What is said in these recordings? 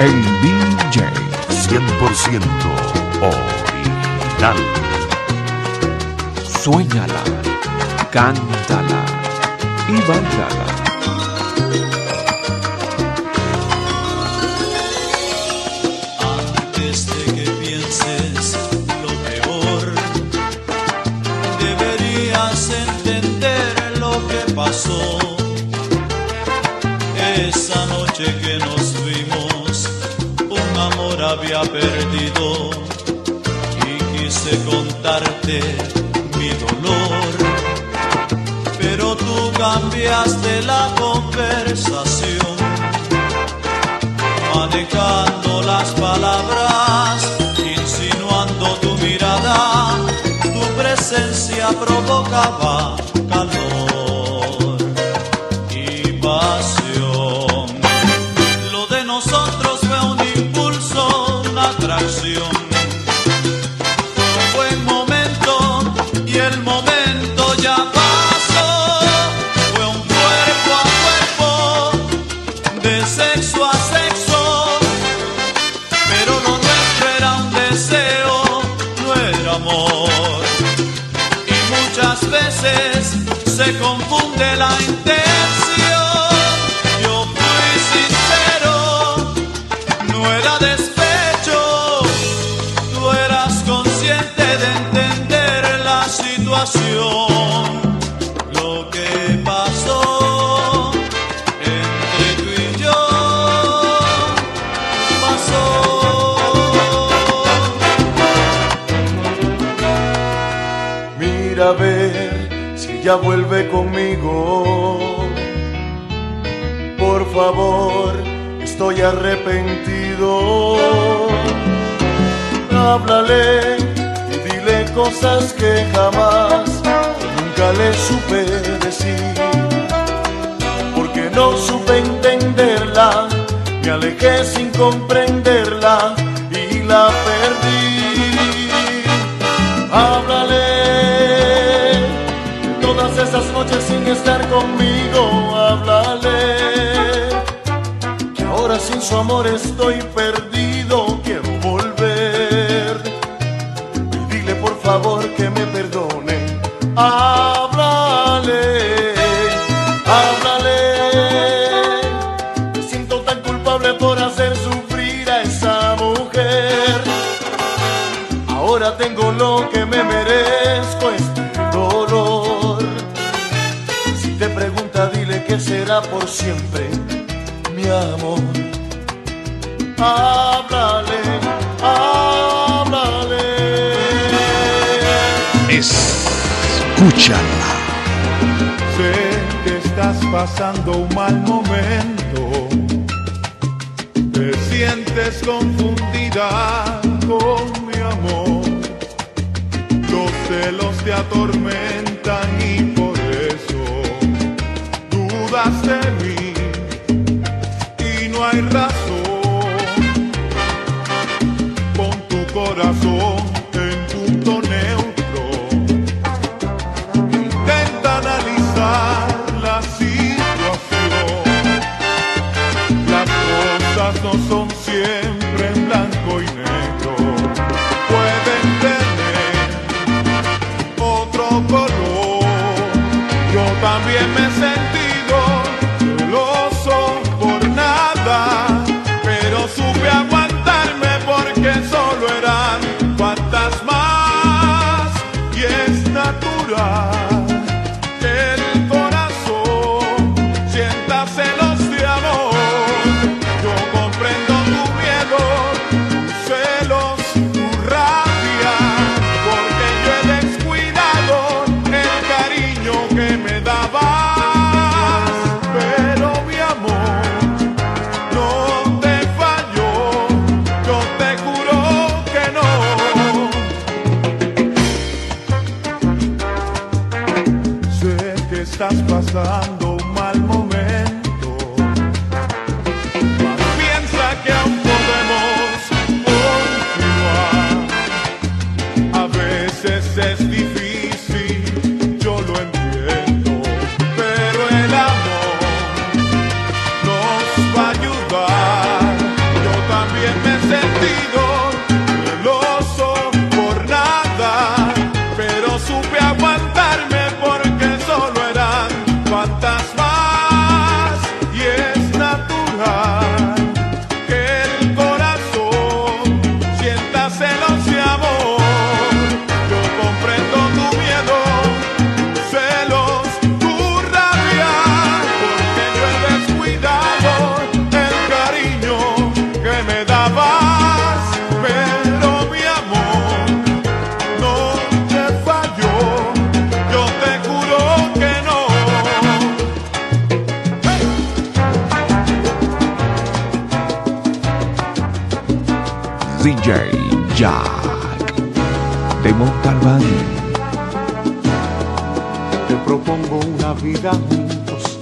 El DJ 100% original. Suéñala, cántala y bailala. Antes de que pienses lo peor, deberías entender lo que pasó. Esa noche que nos vimos, amor había perdido y quise contarte mi dolor. Pero tú cambiaste la conversación manejando las palabras, insinuando tu mirada, tu presencia provocaba calor vuelve conmigo. Por favor, estoy arrepentido. Háblale y dile cosas que jamás nunca le supe decir. Porque no supe entenderla, me alejé sin comprenderla y la perdí. Noches sin estar conmigo, háblale. Que ahora sin su amor estoy perdido, quiero volver. Y dile por favor que me perdone. Háblale, háblale. Me siento tan culpable por hacer sufrir a esa mujer. Ahora tengo lo que me merezco, que será por siempre, mi amor. Háblale, háblale. Escúchala. Sé que estás pasando un mal momento. Te sientes confundida con mi amor. Los celos te atormentan Hashem Estás passar DJ Jack de Montalbán. Te propongo una vida juntos,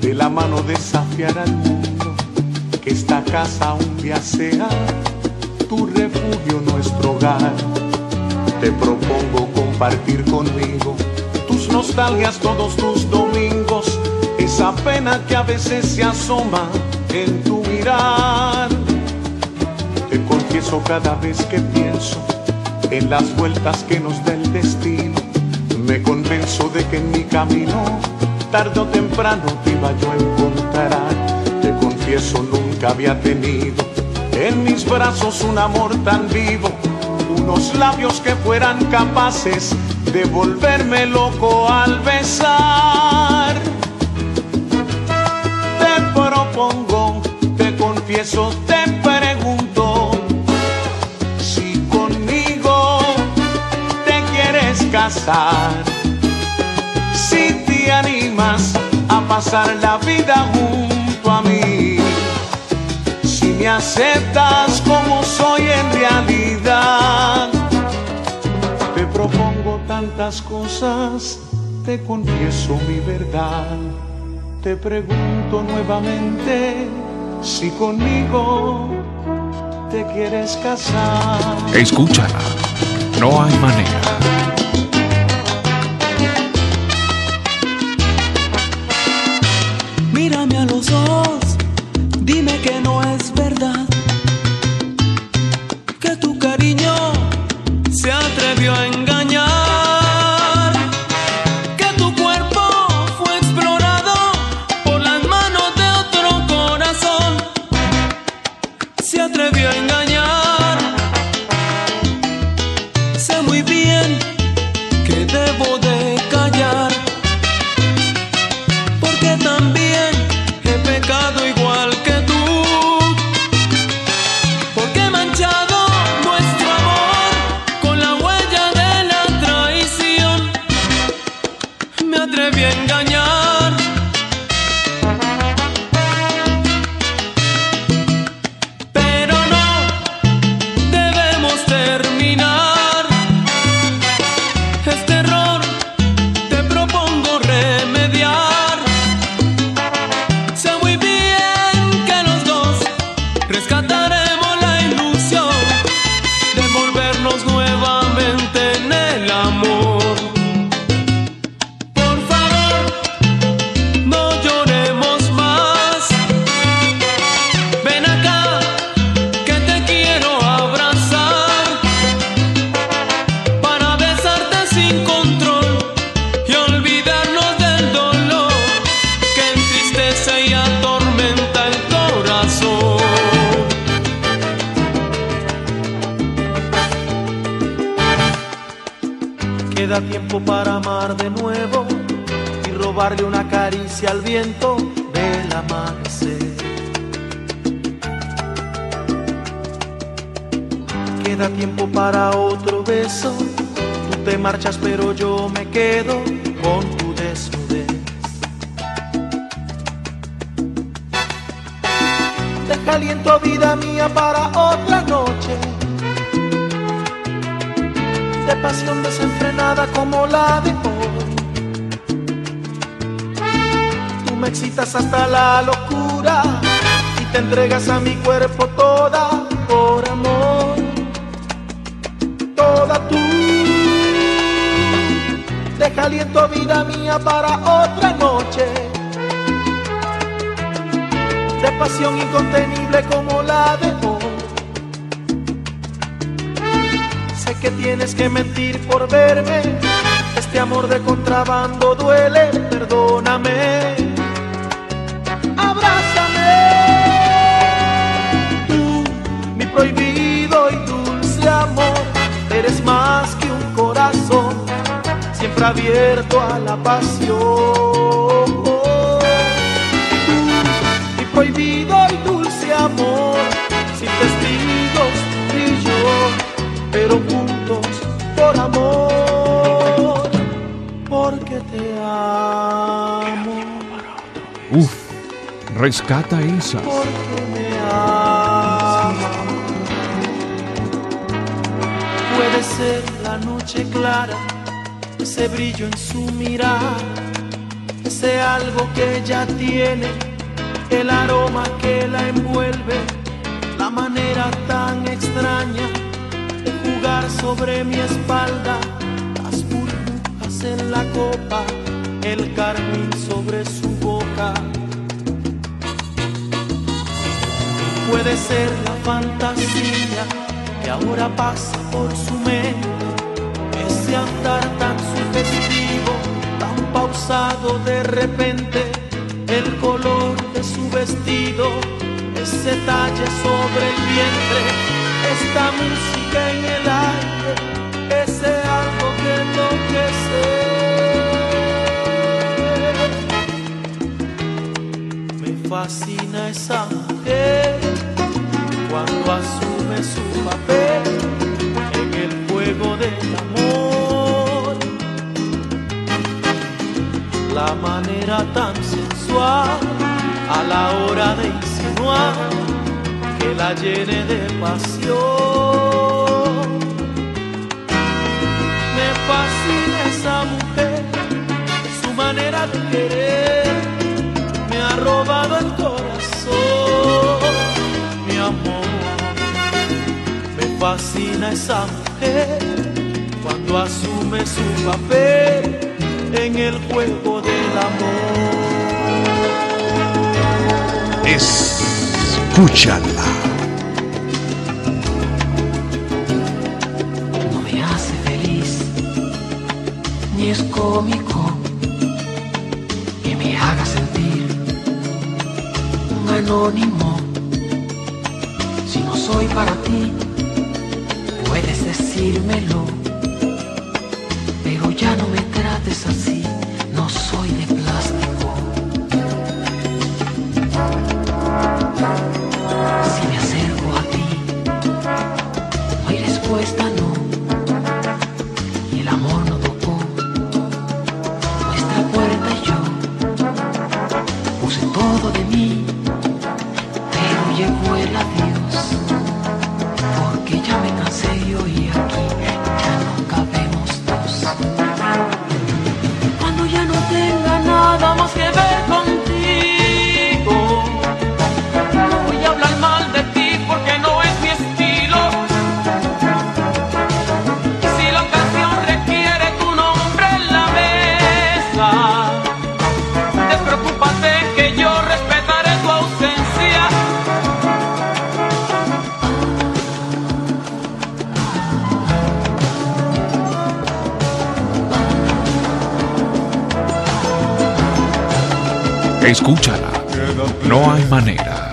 de la mano desafiar al mundo, que esta casa un día sea tu refugio, nuestro hogar. Te propongo compartir conmigo tus nostalgias todos tus domingos, esa pena que a veces se asoma en tu mirar te confieso cada vez que pienso en las vueltas que nos da el destino. Me convenzo de que en mi camino, tarde o temprano, te iba yo a encontrar. Te confieso, nunca había tenido en mis brazos un amor tan vivo, unos labios que fueran capaces de volverme loco al besar. Te propongo, te confieso, te si te animas a pasar la vida junto a mí, si me aceptas como soy en realidad. Te propongo tantas cosas, te confieso mi verdad, te pregunto nuevamente si conmigo te quieres casar. Escúchala, no hay manera. Queda tiempo para otro beso. Tú te marchas, pero yo me quedo con tu desnudez. Deja aliento, vida mía, para otra noche de pasión desenfrenada como la de hoy. Tú me excitas hasta la locura y te entregas a mi cuerpo toda por amor, aliento, vida mía, para otra noche de pasión incontenible como la de hoy. Sé que tienes que mentir por verme. Este amor de contrabando duele, perdóname. Abrázame. Tú, mi prohibido y dulce amor, eres más que un corazón, siempre abierto a la pasión. Mi prohibido y dulce amor, sin testigos ni yo, pero juntos por amor, porque te amo, Uf, rescata esa. porque me amo. Puede ser la noche clara, ese brillo en su mirada, ese algo que ella tiene, el aroma que la envuelve, la manera tan extraña de jugar sobre mi espalda, las burbujas en la copa, el carmín sobre su boca. Puede ser la fantasía que ahora pasa por su mente, ese andar de repente, el color de su vestido, ese talle sobre el vientre, esta música en el aire, ese algo que enloquece. Me fascina esa mujer cuando asume su papel tan sensual a la hora de insinuar que la llene de pasión. Me fascina esa mujer, su manera de querer me ha robado el corazón, mi amor. Me fascina esa mujer cuando asume su papel en el juego del amor. Escúchala. no me hace feliz, ni es cómico que me haga sentir un anónimo. Si no soy para ti, puedes decírmelo, pero ya no me trates así, no soy hay Escúchala. No hay manera.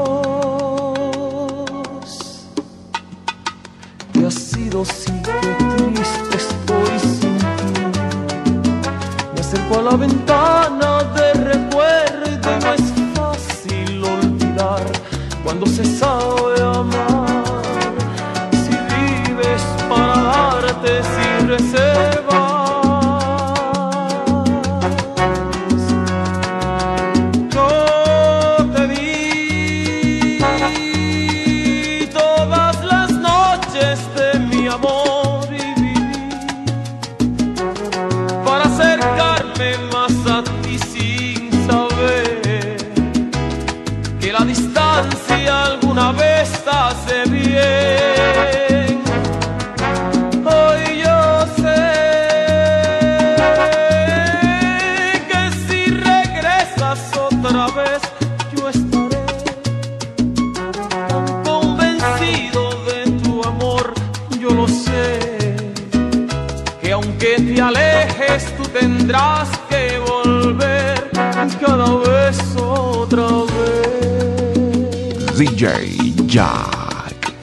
DJ Jack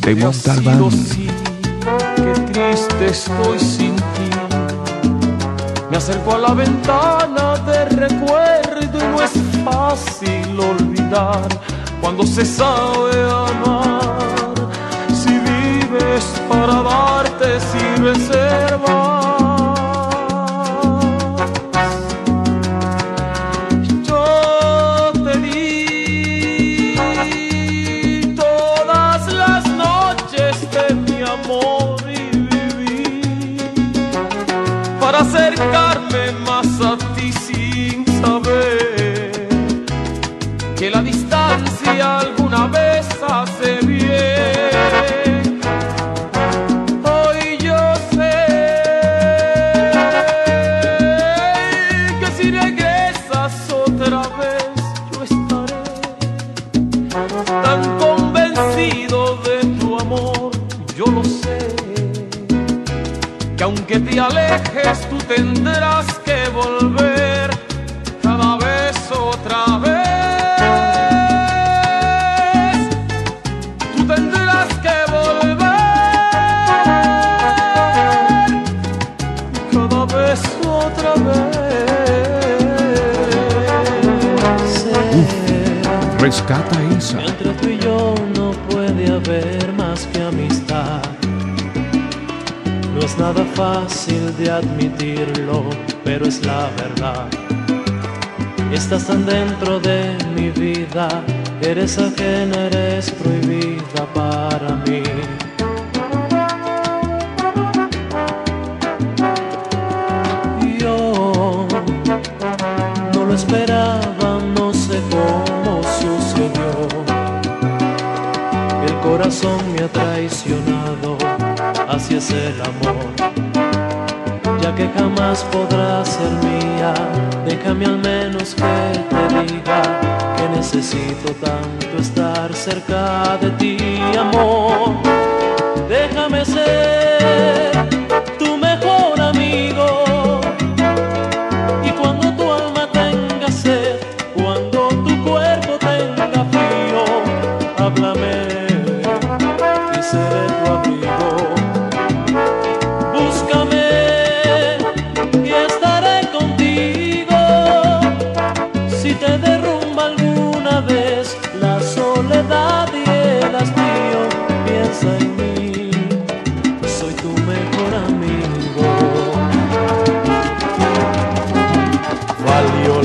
de Montalbán. Sí, qué triste estoy sin ti. Me acerco a la ventana de recuerdo y no es fácil olvidar cuando se sabe amar. Si vives para darte sin reserva acercarme de admitirlo, pero es la verdad. Estás tan dentro de mi vida, eres ajena, eres prohibida para mí. Yo no lo esperaba, no sé cómo sucedió. El corazón me ha traicionado así es el amor que jamás podrá ser mía. Déjame al menos que te diga que necesito tanto estar cerca de ti, amor. Déjame ser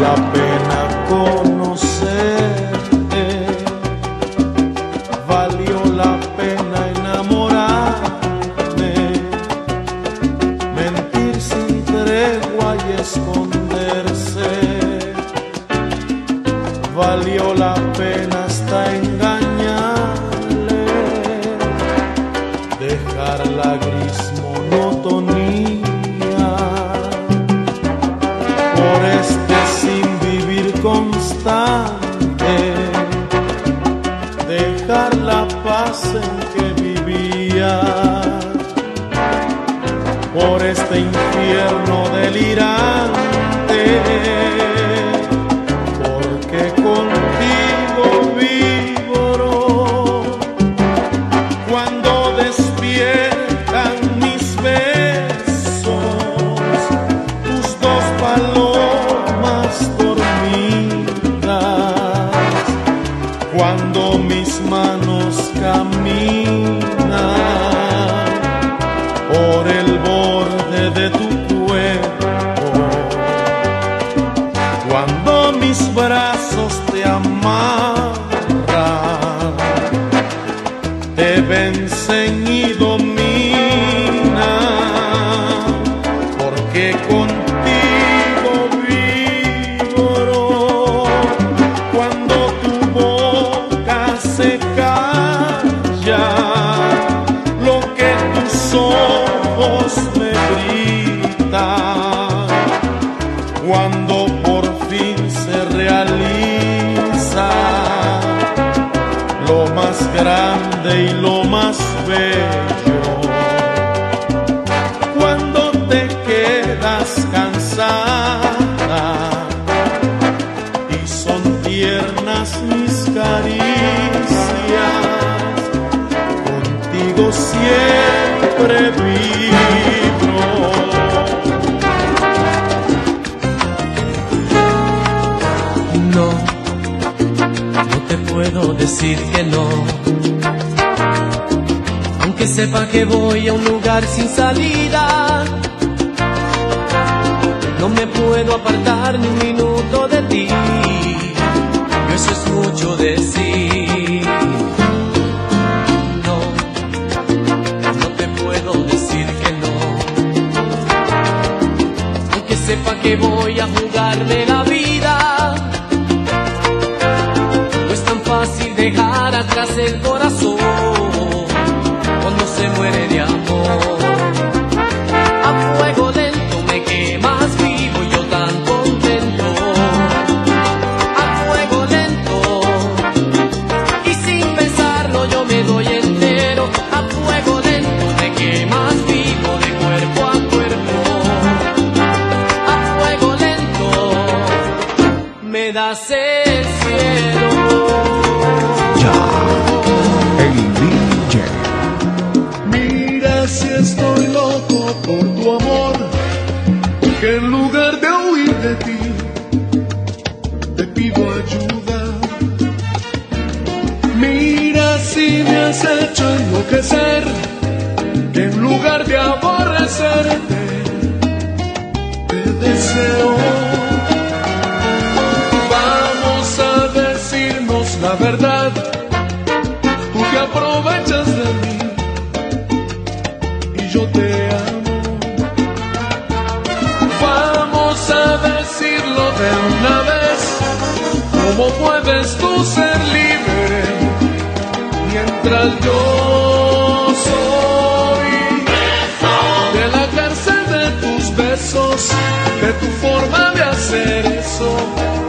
la pena con puedo decir que no. Aunque sepa que voy a un lugar sin salida, no me puedo apartar ni un minuto de ti. Y eso es mucho decir. No, no te puedo decir que no. Aunque sepa que voy a jugarme la vida. difícil dejar atrás el corazón cuando se muere de amor. de ti, te pido ayuda. Mira si me has hecho enloquecer, que en lugar de aborrecerte, te deseo. ¿Cómo puedes tú ser libre mientras yo soy beso. de la cárcel de tus besos, de tu forma de hacer eso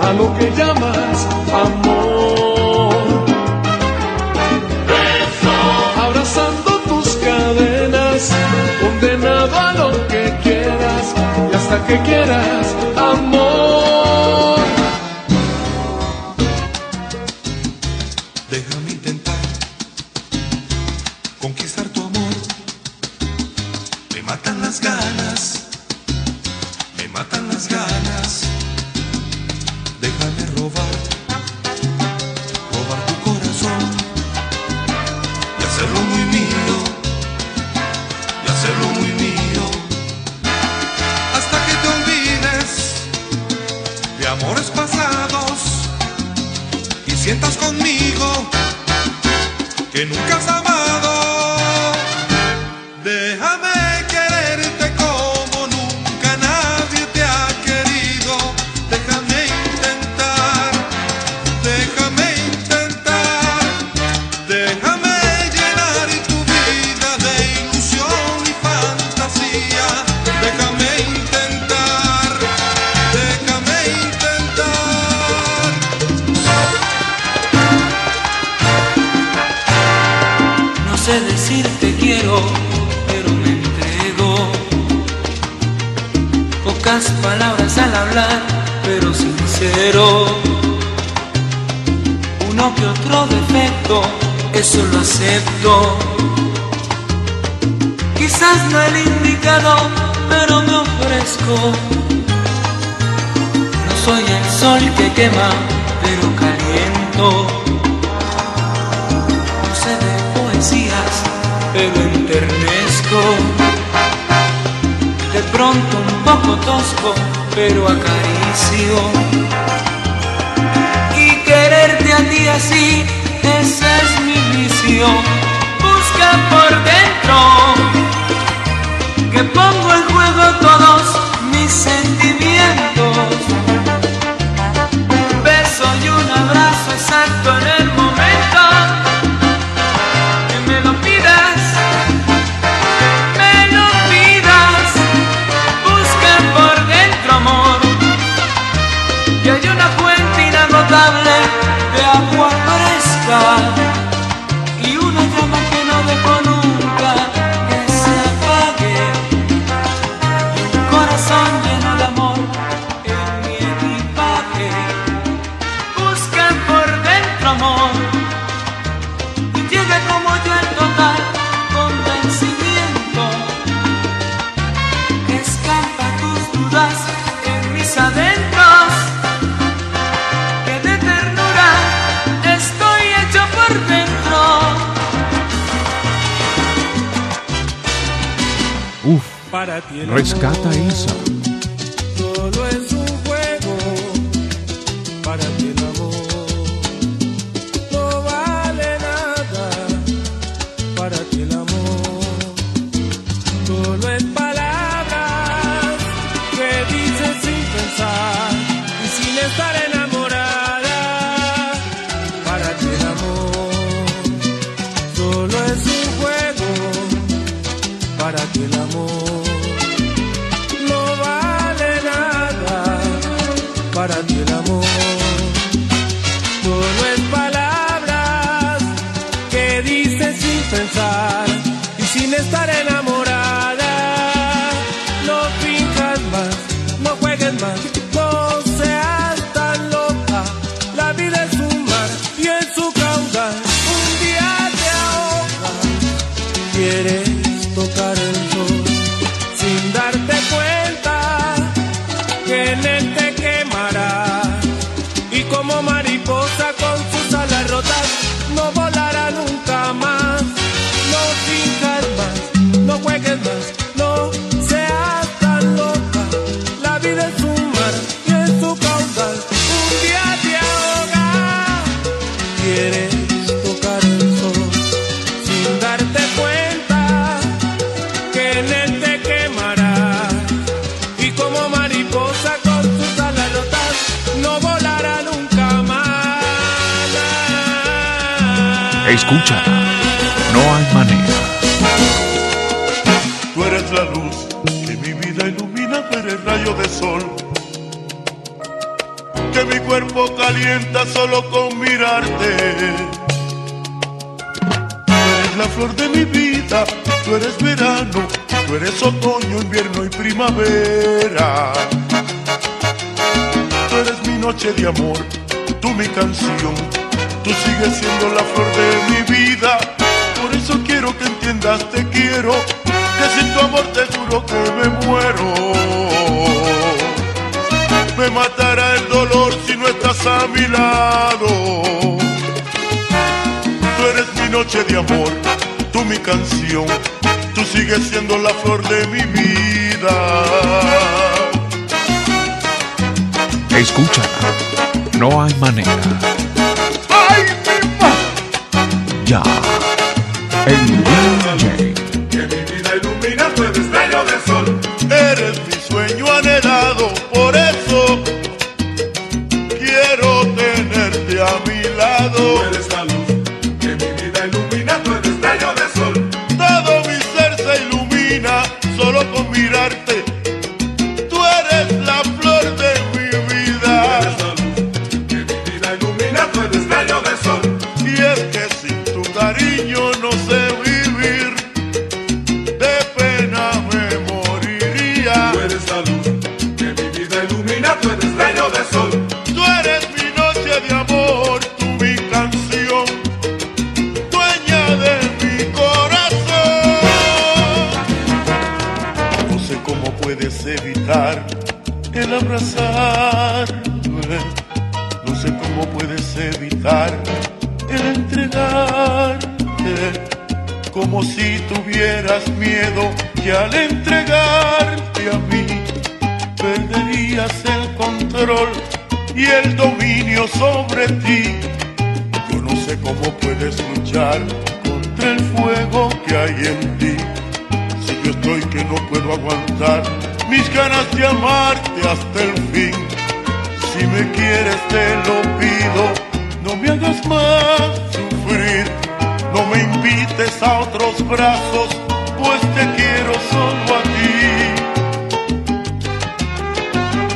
a lo que llamas amor? Beso. Abrazando tus cadenas, condenado a lo que quieras y hasta que quieras. matan las ganas. uno que otro defecto, eso lo acepto. Quizás no el indicado, pero me ofrezco. No soy el sol que quema, pero caliento. No sé de poesías, pero enternezco. De pronto un poco tosco, pero acaricio quererte a ti así, esa es mi misión. Busca por dentro, que pongo en juego todos mis sentimientos. Un beso y un abrazo exacto en el rescata a Isa. estaré no hay manera. Tú eres la luz que mi vida ilumina, tú eres rayo de sol. Que mi cuerpo calienta solo con mirarte. Tú eres la flor de mi vida, tú eres verano, tú eres otoño, invierno y primavera. Tú eres mi noche de amor, tú mi canción tú sigues siendo la flor de mi vida. Por eso quiero que entiendas, te quiero, que sin tu amor te juro que me muero. Me matará el dolor si no estás a mi lado. Tú eres mi noche de amor, tú mi canción, tú sigues siendo la flor de mi vida. Escucha, no hay manera. Ya. El DJ. Que mi vida ilumina, eres rayo de sol. Eres mi sueño anhelado, brazos, pues te quiero solo a ti.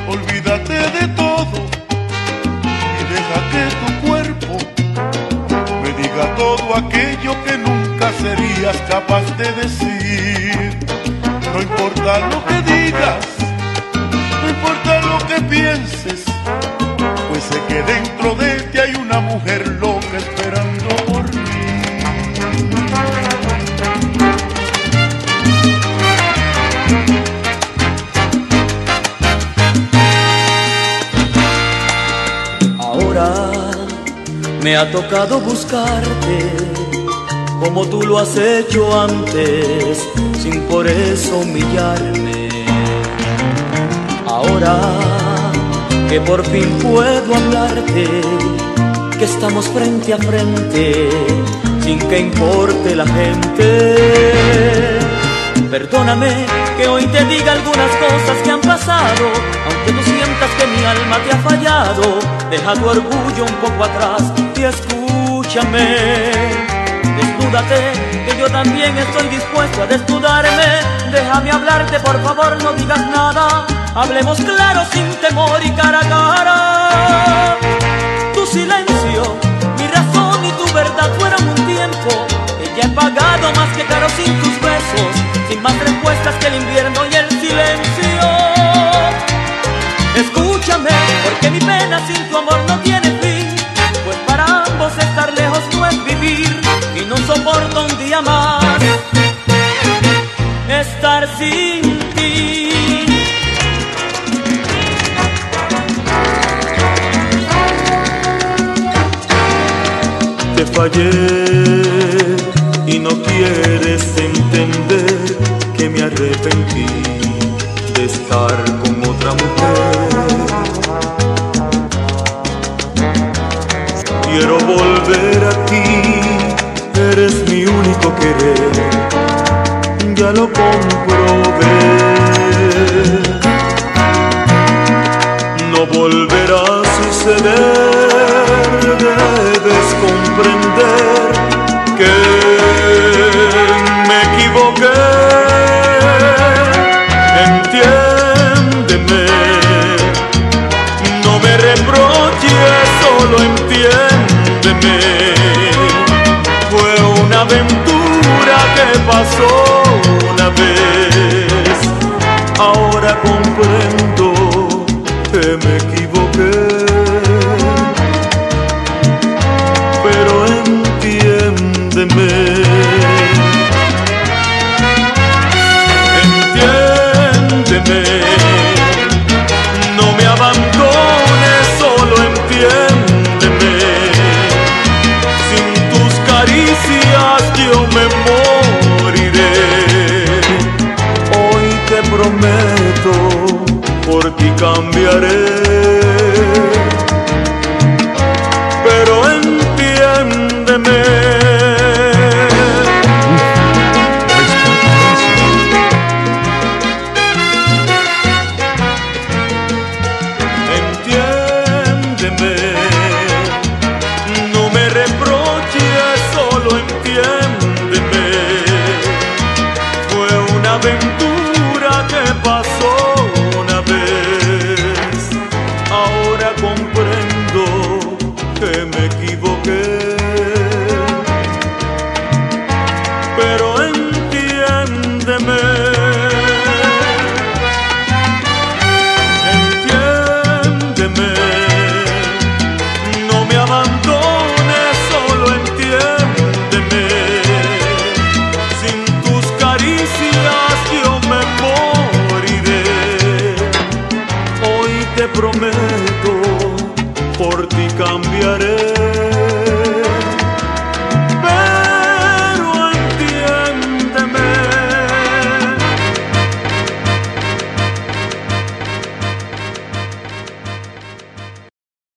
Olvídate de todo y deja que tu cuerpo me diga todo aquello que nunca serías capaz de decir. No importa lo que digas, no importa lo que pienses, pues sé que dentro de ti hay una mujer loca esperando me ha tocado buscarte como tú lo has hecho antes, sin por eso humillarme. Ahora que por fin puedo hablarte, que estamos frente a frente, sin que importe la gente. Perdóname que hoy te diga algunas cosas que han pasado, aunque tú sientas que mi alma te ha fallado. Deja tu orgullo un poco atrás y escúchame. Desnúdate, que yo también estoy dispuesto a desnudarme. Déjame hablarte, por favor, no digas nada. Hablemos claro, sin temor y cara a cara. Tu silencio, mi razón y tu verdad fueron un tiempo que ya he pagado más que caro sin tus besos, sin más respuestas que el invierno y el silencio. Escúchame, porque mi pena sin tu amor no tiene fin, pues para ambos estar lejos no es vivir y no soporto un día más estar sin ti. Te fallé y no quieres entender que me arrepentí estar con otra mujer. Quiero volver a ti, eres mi único querer, ya lo comprobé. No volverá a suceder,